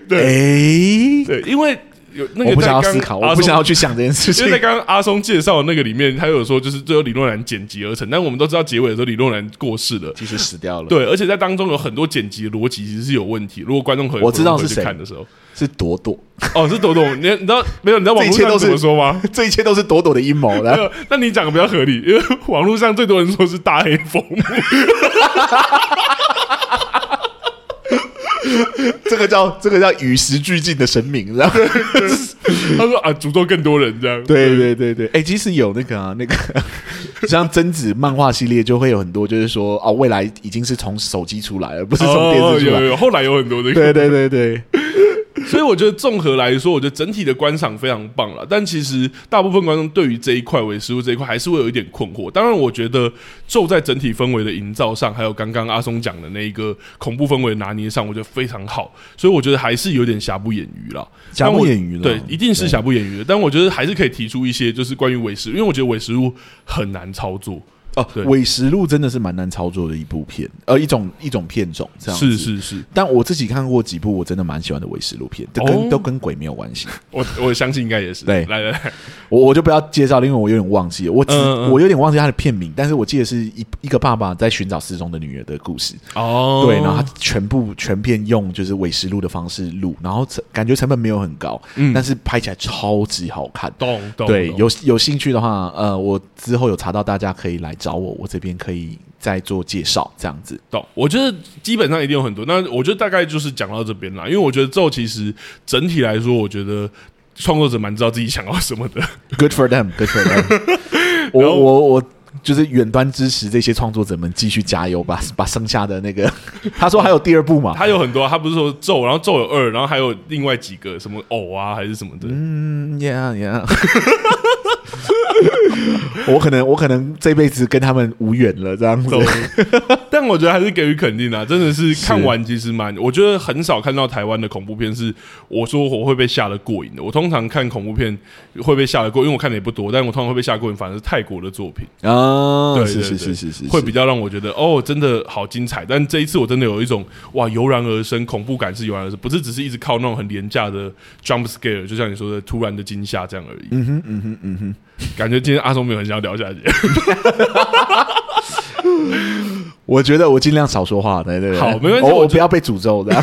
对，欸、对，因为有那个我不想要思考，我不想要去想这件事情。因为在刚刚阿松介绍的那个里面，他有说就是最后李若男剪辑而成，但我们都知道结尾的时候李若男过世了，其实死掉了。对，而且在当中有很多剪辑逻辑其实是有问题。如果观众可以我知道是谁看的时候，是朵朵哦，是朵朵。你你知道没有？你知道网络上怎么说吗？这一切都是朵朵的阴谋。然后，那你讲的比较合理，因 为网络上最多人说是大黑风。这个叫这个叫与时俱进的神明，然后他说啊，诅咒更多人这样。对对对对，哎，其实有那个啊，那个像贞子漫画系列就会有很多，就是说哦，未来已经是从手机出来了，不是从电视出来。有有，后来有很多的。对对对对。所以我觉得综合来说，我觉得整体的观赏非常棒了。但其实大部分观众对于这一块伪食物这一块还是会有一点困惑。当然，我觉得咒在整体氛围的营造上，还有刚刚阿松讲的那一个恐怖氛围拿捏上，我觉得非常好。所以我觉得还是有点瑕不掩瑜了。瑕不掩瑜了，对，一定是瑕不掩瑜的。但我觉得还是可以提出一些，就是关于伪实，因为我觉得伪食物很难操作。哦，伪实录真的是蛮难操作的一部片，呃，一种一种片种这样子。是是是，但我自己看过几部，我真的蛮喜欢的伪实录片，都跟、哦、都跟鬼没有关系。我我相信应该也是。对，来来来，我我就不要介绍了，因为我有点忘记了，我只嗯嗯我有点忘记他的片名，但是我记得是一一个爸爸在寻找失踪的女儿的故事。哦，对，然后他全部全片用就是伪实录的方式录，然后成感觉成本没有很高，嗯，但是拍起来超级好看。懂懂。对，有有兴趣的话，呃，我之后有查到，大家可以来找我，我这边。可以再做介绍，这样子。懂，我觉得基本上一定有很多。那我觉得大概就是讲到这边啦，因为我觉得咒其实整体来说，我觉得创作者蛮知道自己想要什么的。Good for them, good for them 我。我我我就是远端支持这些创作者们继续加油吧，把剩下的那个，他说还有第二部嘛？他有很多，他不是说咒，然后咒有二，然后还有另外几个什么偶啊，还是什么的。嗯，Yeah, Yeah。我可能我可能这辈子跟他们无缘了，这样子。但我觉得还是给予肯定啊，真的是看完其实蛮，我觉得很少看到台湾的恐怖片是我说我会被吓得过瘾的。我通常看恐怖片会被吓得过，因为我看的也不多，但我通常会被吓过瘾，反而是泰国的作品啊，对，是是是是是，会比较让我觉得哦，真的好精彩。但这一次我真的有一种哇，油然而生，恐怖感是油然而生，不是只是一直靠那种很廉价的 jump scare，就像你说的突然的惊吓这样而已。嗯哼嗯哼嗯哼，感觉今天阿松没有很想要聊下去。我觉得我尽量少说话，对对对，好，没问题，我我不要被诅咒的。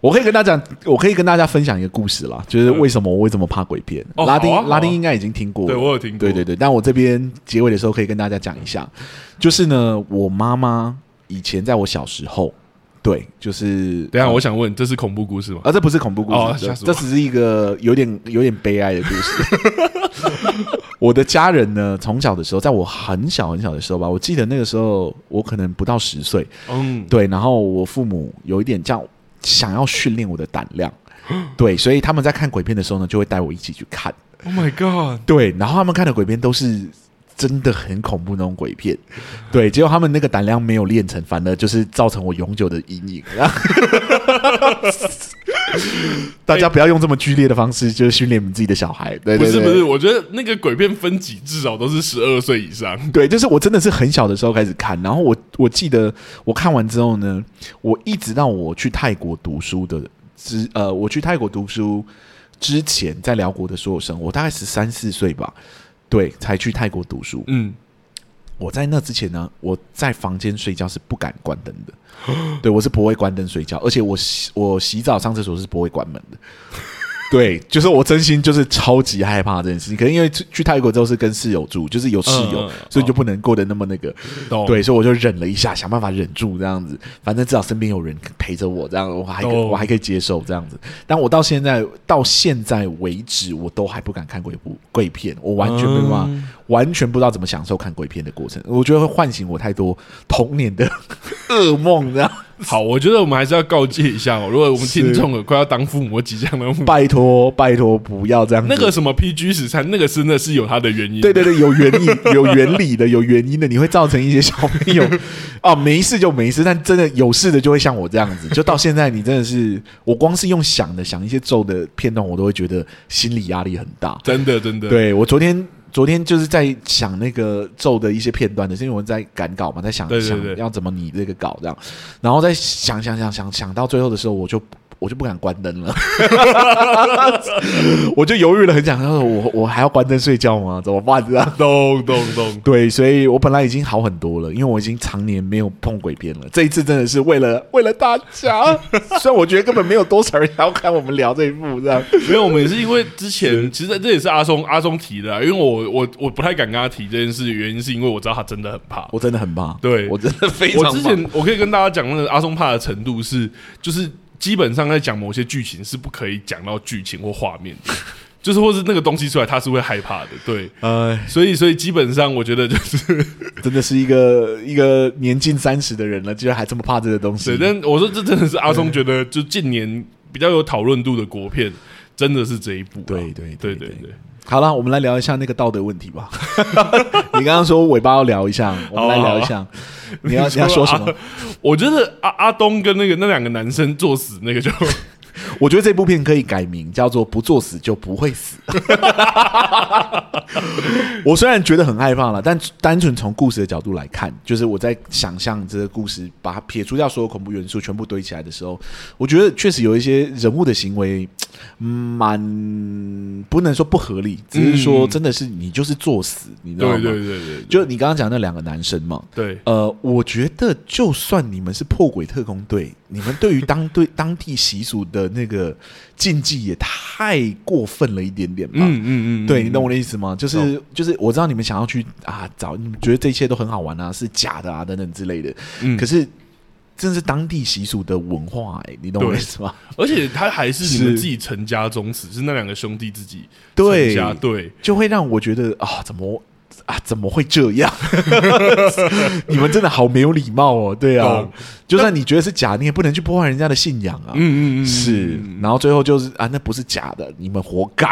我可以跟大家讲，我可以跟大家分享一个故事啦，就是为什么我为什么怕鬼片。拉丁拉丁应该已经听过，对我有听过，对对对。但我这边结尾的时候可以跟大家讲一下，就是呢，我妈妈以前在我小时候。对，就是。等下，我想问，这是恐怖故事吗？啊，这不是恐怖故事，这这只是一个有点有点悲哀的故事。我的家人呢，从小的时候，在我很小很小的时候吧，我记得那个时候我可能不到十岁。嗯，对，然后我父母有一点这样想要训练我的胆量，对，所以他们在看鬼片的时候呢，就会带我一起去看。Oh my god！对，然后他们看的鬼片都是。真的很恐怖那种鬼片，对，结果他们那个胆量没有练成，反而就是造成我永久的阴影。大家不要用这么剧烈的方式，就是训练你们自己的小孩。对，不是不是，我觉得那个鬼片分级至少都是十二岁以上。对，就是我真的是很小的时候开始看，然后我我记得我看完之后呢，我一直到我去泰国读书的之呃，我去泰国读书之前，在辽国的所有生活，我大概十三四岁吧。对，才去泰国读书。嗯，我在那之前呢，我在房间睡觉是不敢关灯的。对，我是不会关灯睡觉，而且我洗我洗澡上厕所是不会关门的。对，就是我真心就是超级害怕这件事情，可能因为去去泰国之后是跟室友住，就是有室友，嗯、所以就不能过得那么那个。嗯、对，所以我就忍了一下，想办法忍住这样子。反正至少身边有人陪着我，这样我还可我还可以接受这样子。但我到现在到现在为止，我都还不敢看鬼部鬼片，我完全没办法，嗯、完全不知道怎么享受看鬼片的过程。我觉得会唤醒我太多童年的 噩梦，这样。好，我觉得我们还是要告诫一下哦。如果我们听众了快要当父母即将的，拜托拜托不要这样。那个什么 PG 十三，那个真的是有它的原因。对对对，有原因、有原理的、有原因的，你会造成一些小朋友 哦，没事就没事，但真的有事的就会像我这样子。就到现在，你真的是我光是用想的想一些咒的片段，我都会觉得心理压力很大。真的真的，对我昨天。昨天就是在想那个咒的一些片段的，是因为我在赶稿嘛，在想想要怎么拟这个稿这样，然后在想想想想想到最后的时候，我就我就不敢关灯了，我就犹豫了很想，他说我我还要关灯睡觉吗？怎么办？这样咚咚咚，对，所以我本来已经好很多了，因为我已经常年没有碰鬼片了。这一次真的是为了为了大家，虽然我觉得根本没有多少人要看我们聊这一部，这样没有，我们也是因为之前其实这也是阿松阿松提的，因为我我我不太敢跟他提这件事，原因是因为我知道他真的很怕，我真的很怕，对我真的非常怕。我之前我可以跟大家讲，那个阿松怕的程度是，就是基本上在讲某些剧情是不可以讲到剧情或画面的，就是或是那个东西出来他是会害怕的，对，呃，所以所以基本上我觉得就是 真的是一个一个年近三十的人了，居然还这么怕这个东西。对，但我说这真的是阿松觉得就近年比较有讨论度的国片，真的是这一部。对对对对对，对。好了，我们来聊一下那个道德问题吧。你刚刚说尾巴要聊一下，我们来聊一下。你要你要说什么？我觉得阿阿东跟那个那两个男生作死，那个就。我觉得这部片可以改名叫做“不作死就不会死”。我虽然觉得很害怕了，但单纯从故事的角度来看，就是我在想象这个故事，把它撇除掉所有恐怖元素，全部堆起来的时候，我觉得确实有一些人物的行为蛮不能说不合理，只是说真的是你就是作死，你知道吗？对对对对，就你刚刚讲那两个男生嘛，对，呃，我觉得就算你们是破鬼特工队。你们对于当对当地习俗的那个禁忌也太过分了一点点吧？嗯嗯嗯，对，你懂我的意思吗？就是就是我知道你们想要去啊找，你们觉得这一切都很好玩啊，是假的啊等等之类的。嗯，可是这是当地习俗的文化哎、欸，你懂我的意思吗？而且他还是你们自己成家宗祠，是那两个兄弟自己成家，对，对，就会让我觉得啊，怎么？啊，怎么会这样？你们真的好没有礼貌哦！对啊，就算你觉得是假，你也不能去破坏人家的信仰啊！嗯嗯嗯，是。然后最后就是啊，那不是假的，你们活该。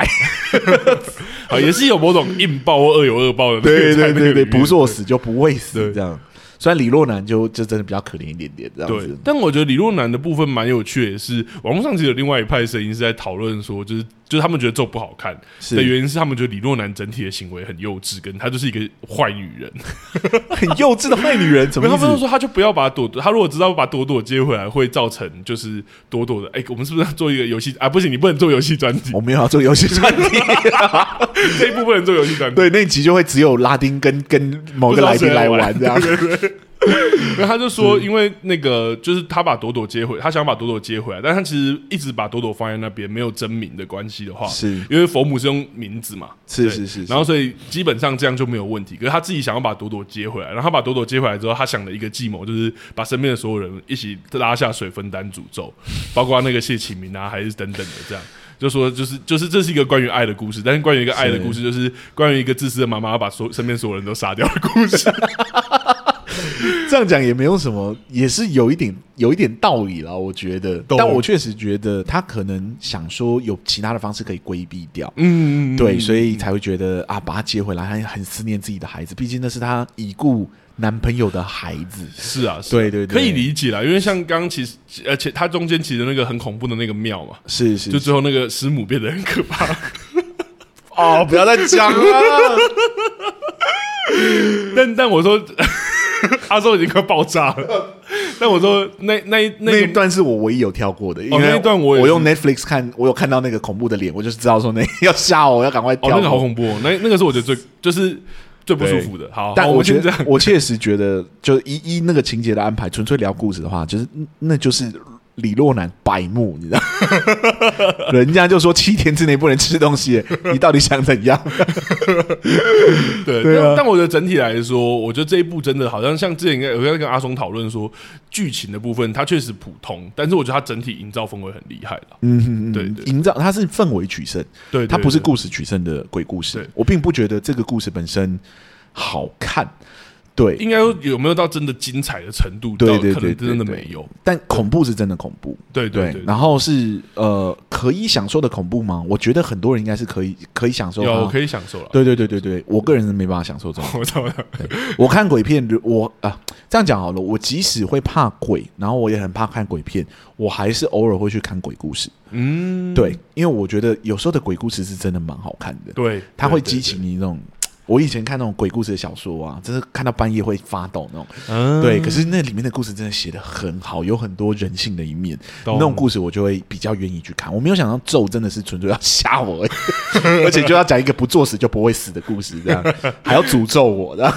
啊，也是有某种硬报或恶有恶报的。对对对对，不作死就不会死，这样。虽然李若男就就真的比较可怜一点点这样子，但我觉得李若男的部分蛮有趣的是，是网络上其实有另外一派声音是在讨论说，就是就是他们觉得咒不好看的原因是他们觉得李若男整体的行为很幼稚，跟她就是一个坏女人，很幼稚的坏女人。怎么？他们说他就不要把朵朵，他如果知道把朵朵接回来会造成就是朵朵的，哎、欸，我们是不是要做一个游戏啊？不行，你不能做游戏专辑，我们要做游戏专辑，这一部不能做游戏专辑。对，那一集就会只有拉丁跟跟某个来宾来玩这样。然后他就说，因为那个就是他把朵朵接回，他想把朵朵接回来，但他其实一直把朵朵放在那边，没有真名的关系的话，是因为佛母是用名字嘛，是是是，然后所以基本上这样就没有问题。可是他自己想要把朵朵接回来，然后他把朵朵接回来之后，他想了一个计谋就是把身边的所有人一起拉下水分担诅咒，包括那个谢启明啊，还是等等的这样，就说就是就是这是一个关于爱的故事，但是关于一个爱的故事，就是关于一个自私的妈妈把所身边所有人都杀掉的故事。这样讲也没有什么，也是有一点有一点道理了，我觉得。但我确实觉得他可能想说有其他的方式可以规避掉，嗯，对，所以才会觉得啊，把他接回来，他很思念自己的孩子，毕竟那是他已故男朋友的孩子。是啊，是啊，对对对，可以理解啦，因为像刚刚其实，而且他中间其实那个很恐怖的那个庙嘛，是是，就最后那个师母变得很可怕。哦，不要再讲了。但但我说。他说已经快爆炸了，但我说那那那，那一段是我唯一有跳过的，因为那一段我我用 Netflix 看，我有看到那个恐怖的脸，我就是知道说那要吓我，要赶快跳。哦，那个好恐怖，哦，那那个是我觉得最就是最不舒服的。好，但我觉得我确实觉得，就依依那个情节的安排，纯粹聊故事的话，就是那就是。李若男白目，你知道？人家就说七天之内不能吃东西，你到底想怎样？对，对啊，但但我觉得整体来说，我觉得这一部真的好像像之前应该有在跟阿松讨论说，剧情的部分它确实普通，但是我觉得它整体营造氛围很厉害了。嗯，对，对，营造它是氛围取胜，对，它不是故事取胜的鬼故事。我并不觉得这个故事本身好看。对，应该有没有到真的精彩的程度？对对对，真的没有。但恐怖是真的恐怖，对对对。然后是呃，可以享受的恐怖吗？我觉得很多人应该是可以可以享受，有可以享受了。对对对对对，我个人是没办法享受这种。我看鬼片，我啊这样讲好了，我即使会怕鬼，然后我也很怕看鬼片，我还是偶尔会去看鬼故事。嗯，对，因为我觉得有时候的鬼故事是真的蛮好看的。对，它会激起你那种。我以前看那种鬼故事的小说啊，真是看到半夜会发抖那种。嗯，对，可是那里面的故事真的写的很好，有很多人性的一面。那种故事我就会比较愿意去看。我没有想到咒真的是纯粹要吓我，而且就要讲一个不作死就不会死的故事，这样 还要诅咒我，这样。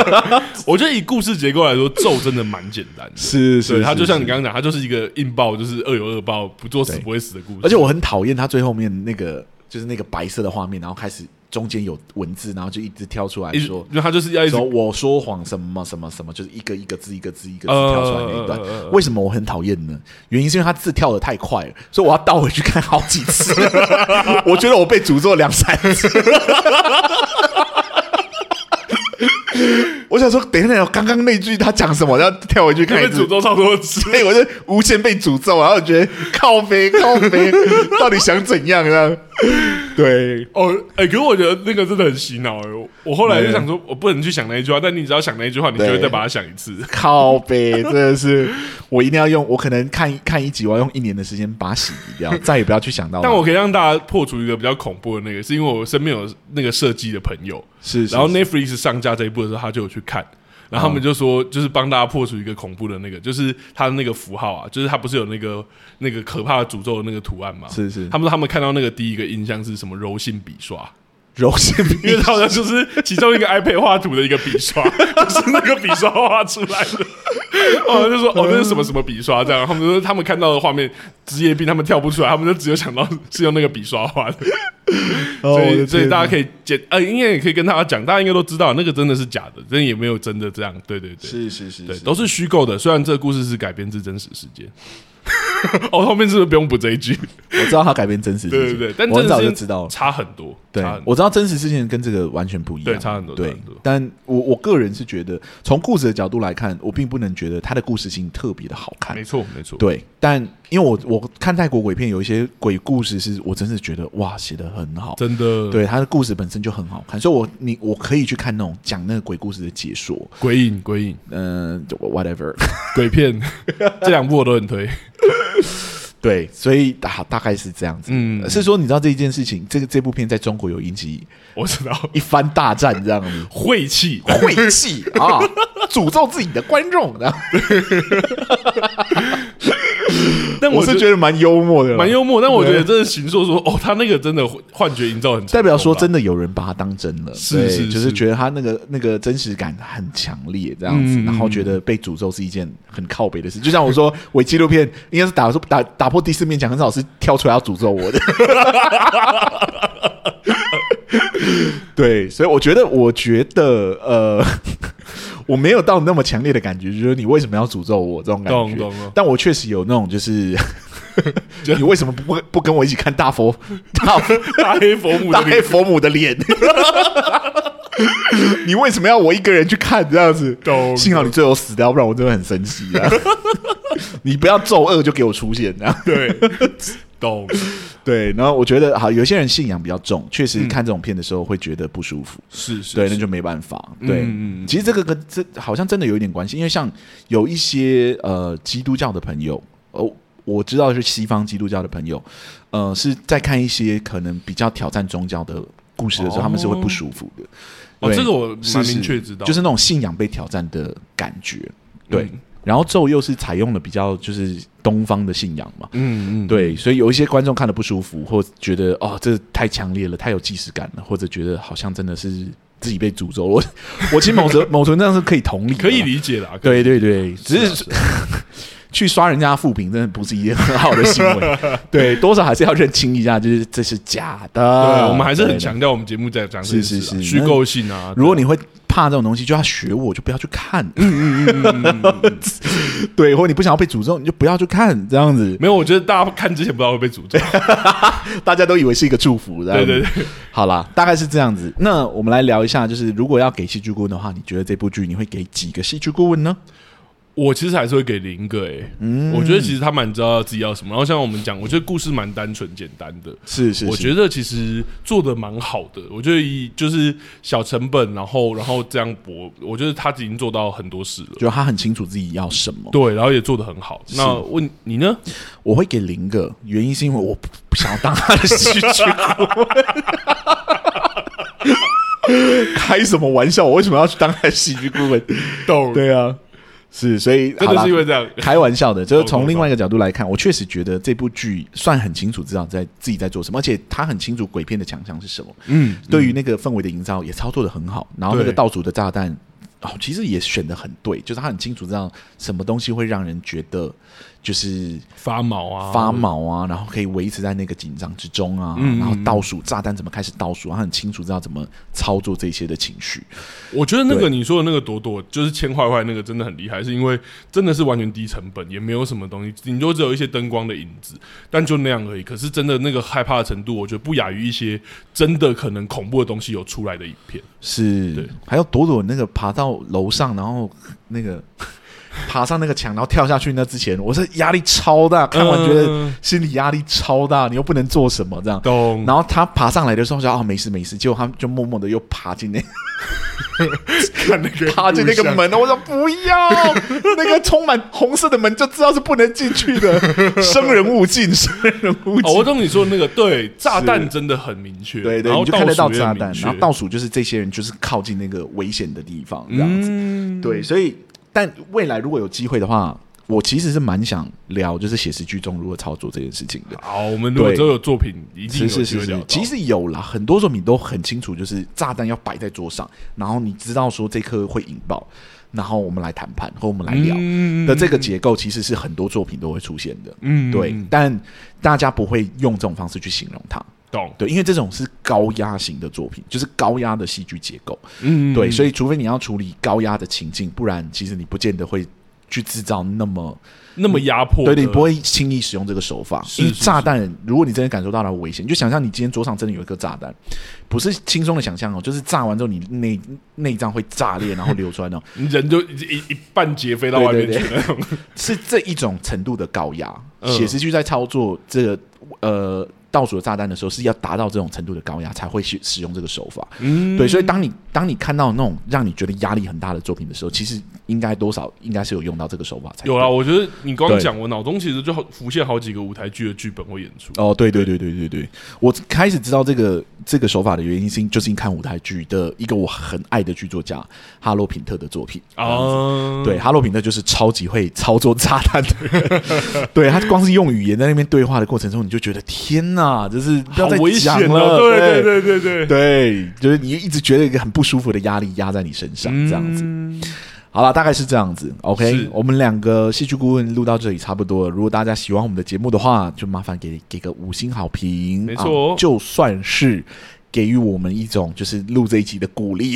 我觉得以故事结构来说，咒真的蛮简单的。是是，对，它就像你刚刚讲，它就是一个硬爆，就是恶有恶报，不作死不会死的故事。而且我很讨厌它最后面那个，就是那个白色的画面，然后开始中间有文字，然后就一直跳出来说，因为他就是要一直说我说谎什么什么什么，就是一个一个字一个字一个字跳出来那一段。为什么我很讨厌呢？原因是因为他字跳的太快了，所以我要倒回去看好几次。我觉得我被诅咒两三次。我想说，等一下，刚刚那句他讲什么？要跳回去看一次。被诅咒差不多次，所 以我就无限被诅咒，然后我觉得靠飞靠飞，到底想怎样呢？对，哦，哎、欸，可是我觉得那个真的很洗脑哎。我后来就想说，我不能去想那一句话，但你只要想那一句话，你就会再把它想一次。靠北，真的是，我一定要用，我可能看看一集，我要用一年的时间把它洗掉，再也不要去想到。但我可以让大家破除一个比较恐怖的那个，是因为我身边有那个设计的朋友，是，是，是，然后 Netflix 上架这一部的时候，他就有去看。然后他们就说，就是帮大家破除一个恐怖的那个，就是他的那个符号啊，就是他不是有那个那个可怕的诅咒的那个图案嘛？是是，他们说他们看到那个第一个印象是什么？柔性笔刷，柔性笔，因为好像就是其中一个 iPad 画图的一个笔刷，就是那个笔刷画出来的。哦，就说哦，那是什么什么笔刷这样？他们说他们看到的画面职业病，他们跳不出来，他们就只有想到是用那个笔刷画的。所以，所以大家可以简呃，应该也可以跟大家讲，大家应该都知道，那个真的是假的，真的也没有真的这样。对对对，是是是，对，都是虚构的。虽然这个故事是改编自真实事件。哦，后面是不是不用补这一句？我知道他改编真实事件，对对对，但我很早就知道，差很多。对，我知道真实事件跟这个完全不一样，对，差很多。对，但我我个人是觉得，从故事的角度来看，我并不能觉得他的故事性特别的好看。没错，没错。对，但因为我我看泰国鬼片，有一些鬼故事是我真是觉得哇，写的很好，真的。对，他的故事本身就很好看，所以我你我可以去看那种讲那个鬼故事的解说，鬼影鬼影，嗯，whatever，鬼片，这两部我都很推。对，所以大大概是这样子。嗯，是说你知道这一件事情，这个这部片在中国有引起我知道。一番大战这样子，晦气。晦气啊，诅咒自己的观众这样。但我是觉得蛮幽默的，蛮幽默。但我觉得真的行说说，哦，他那个真的幻觉营造很，代表说真的有人把他当真了，是是，就是觉得他那个那个真实感很强烈这样子，然后觉得被诅咒是一件很靠北的事。就像我说，伪纪录片应该是打说打打破第四面墙，很少是跳出来要诅咒我的。对，所以我觉得，我觉得，呃。我没有到那么强烈的感觉，就是你为什么要诅咒我这种感觉？但我确实有那种，就是 你为什么不不跟我一起看大佛大大黑佛母大黑佛母的脸？你为什么要我一个人去看这样子？幸好你最后死掉，不然我真的很生气啊！你不要咒恶就给我出现这样，对。懂，对，然后我觉得好，有些人信仰比较重，确实看这种片的时候会觉得不舒服，是是，对，那就没办法。对，嗯，其实这个跟这好像真的有一点关系，因为像有一些呃基督教的朋友，哦，我知道是西方基督教的朋友，呃，是在看一些可能比较挑战宗教的故事的时候，他们是会不舒服的。哦，这个我蛮明确知道，就是那种信仰被挑战的感觉，对。然后咒又是采用了比较就是东方的信仰嘛，嗯嗯，对，所以有一些观众看的不舒服，或觉得哦这太强烈了，太有既视感了，或者觉得好像真的是自己被诅咒了。我 我其实某程 某程度上是可以同理，可以理解的。对对对，只是 去刷人家负评，真的不是一件很好的行为。对，多少还是要认清一下，就是这是假的。对，我们还是很强调我们节目在讲是是是虚构性啊。如果你会。怕这种东西就要学我，就不要去看。嗯嗯嗯嗯，对，或者你不想要被诅咒，你就不要去看这样子。没有，我觉得大家看之前不知道会被诅咒，大家都以为是一个祝福。对对对，好啦，大概是这样子。那我们来聊一下，就是如果要给戏剧顾问的话，你觉得这部剧你会给几个戏剧顾问呢？我其实还是会给零个诶、欸，嗯，我觉得其实他蛮知道自己要什么。然后像我们讲，我觉得故事蛮单纯简单的，是是，是，我觉得其实做的蛮好的。我觉得以就是小成本，然后然后这样博，我觉得他已经做到很多事了，就他很清楚自己要什么，对，然后也做的很好。那问你呢？我会给零个，原因是因为我不想要当他的戏剧顾问。开什么玩笑？我为什么要去当他戏剧顾问？懂？对啊，是，所以真的是因为这样。开玩笑的，就是从另外一个角度来看，我确实觉得这部剧算很清楚知道在自己在做什么，而且他很清楚鬼片的强项是什么。嗯，对于那个氛围的营造也操作的很好，然后那个倒数的炸弹。哦，其实也选的很对，就是他很清楚知道什么东西会让人觉得就是发毛啊，发毛啊，然后可以维持在那个紧张之中啊，嗯、然后倒数炸弹怎么开始倒数，他很清楚知道怎么操作这些的情绪。我觉得那个你说的那个朵朵就是千坏坏那个真的很厉害，是因为真的是完全低成本，也没有什么东西，顶多只有一些灯光的影子，但就那样而已。可是真的那个害怕的程度，我觉得不亚于一些真的可能恐怖的东西有出来的影片。是，还有朵朵那个爬到楼上，然后那个。爬上那个墙，然后跳下去。那之前，我是压力超大，看完觉得心理压力超大，你又不能做什么，这样。懂。然后他爬上来的时候，说：“啊，没事没事。”结果他就默默的又爬进那，看那个 爬进那个门。我说：“不要，那个充满红色的门，就知道是不能进去的。生人勿近，生人勿近。”哦，我懂你说那个，对，炸弹真的很明确，对对，你就看得到炸弹，然后倒数就是这些人就是靠近那个危险的地方，这样子。对，所以。但未来如果有机会的话，我其实是蛮想聊，就是写实剧中如何操作这件事情的。好，我们如果都有作品，一定有是是是是，其实有啦，很多作品都很清楚，就是炸弹要摆在桌上，然后你知道说这颗会引爆，然后我们来谈判和我们来聊的这个结构，其实是很多作品都会出现的。嗯，对，但大家不会用这种方式去形容它。懂对，因为这种是高压型的作品，就是高压的戏剧结构。嗯，对，所以除非你要处理高压的情境，不然其实你不见得会去制造那么那么压迫。对，你不会轻易使用这个手法。因为炸弹，如果你真的感受到了危险，你就想象你今天桌上真的有一个炸弹，不是轻松的想象哦，就是炸完之后你内内脏会炸裂，然后流出来那种，人就一一半截飞到外面去那种。是这一种程度的高压，写实剧在操作这个呃。倒数的炸弹的时候是要达到这种程度的高压才会去使用这个手法，嗯，对，所以当你当你看到那种让你觉得压力很大的作品的时候，其实应该多少应该是有用到这个手法才有啦。我觉得你刚刚讲，我脑中其实就浮现好几个舞台剧的剧本或演出。哦，对对对对对对，我开始知道这个这个手法的原因是，就是因看舞台剧的一个我很爱的剧作家哈洛品特的作品啊，对，哈洛品特就是超级会操作炸弹的人，对，他光是用语言在那边对话的过程中，你就觉得天哪！啊，就是不要再讲了，对对对对对对，就是你一直觉得一个很不舒服的压力压在你身上，这样子。嗯、好了，大概是这样子。OK，我们两个戏剧顾问录到这里差不多了。如果大家喜欢我们的节目的话，就麻烦给给个五星好评。没错、啊，就算是。给予我们一种就是录这一集的鼓励，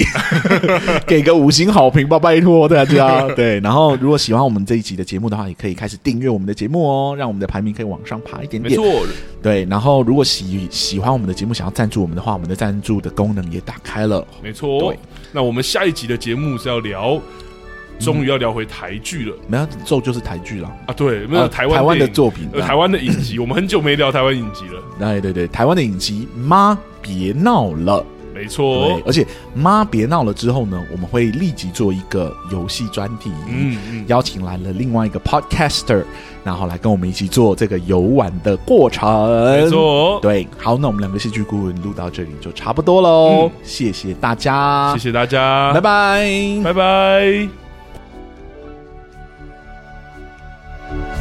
给个五星好评吧，拜托大家。对，然后如果喜欢我们这一集的节目的话，也可以开始订阅我们的节目哦，让我们的排名可以往上爬一点点。没错，对。然后如果喜喜欢我们的节目，想要赞助我们的话，我们的赞助的功能也打开了。没错，对。那我们下一集的节目是要聊。终于要聊回台剧了，没有咒就是台剧了啊！对，没有台湾台湾的作品，台湾的影集，我们很久没聊台湾影集了。对对对，台湾的影集，妈别闹了，没错。而且妈别闹了之后呢，我们会立即做一个游戏专题，嗯嗯，邀请来了另外一个 podcaster，然后来跟我们一起做这个游玩的过程。没错，对，好，那我们两个戏剧顾问录到这里就差不多喽，谢谢大家，谢谢大家，拜拜，拜拜。Bye.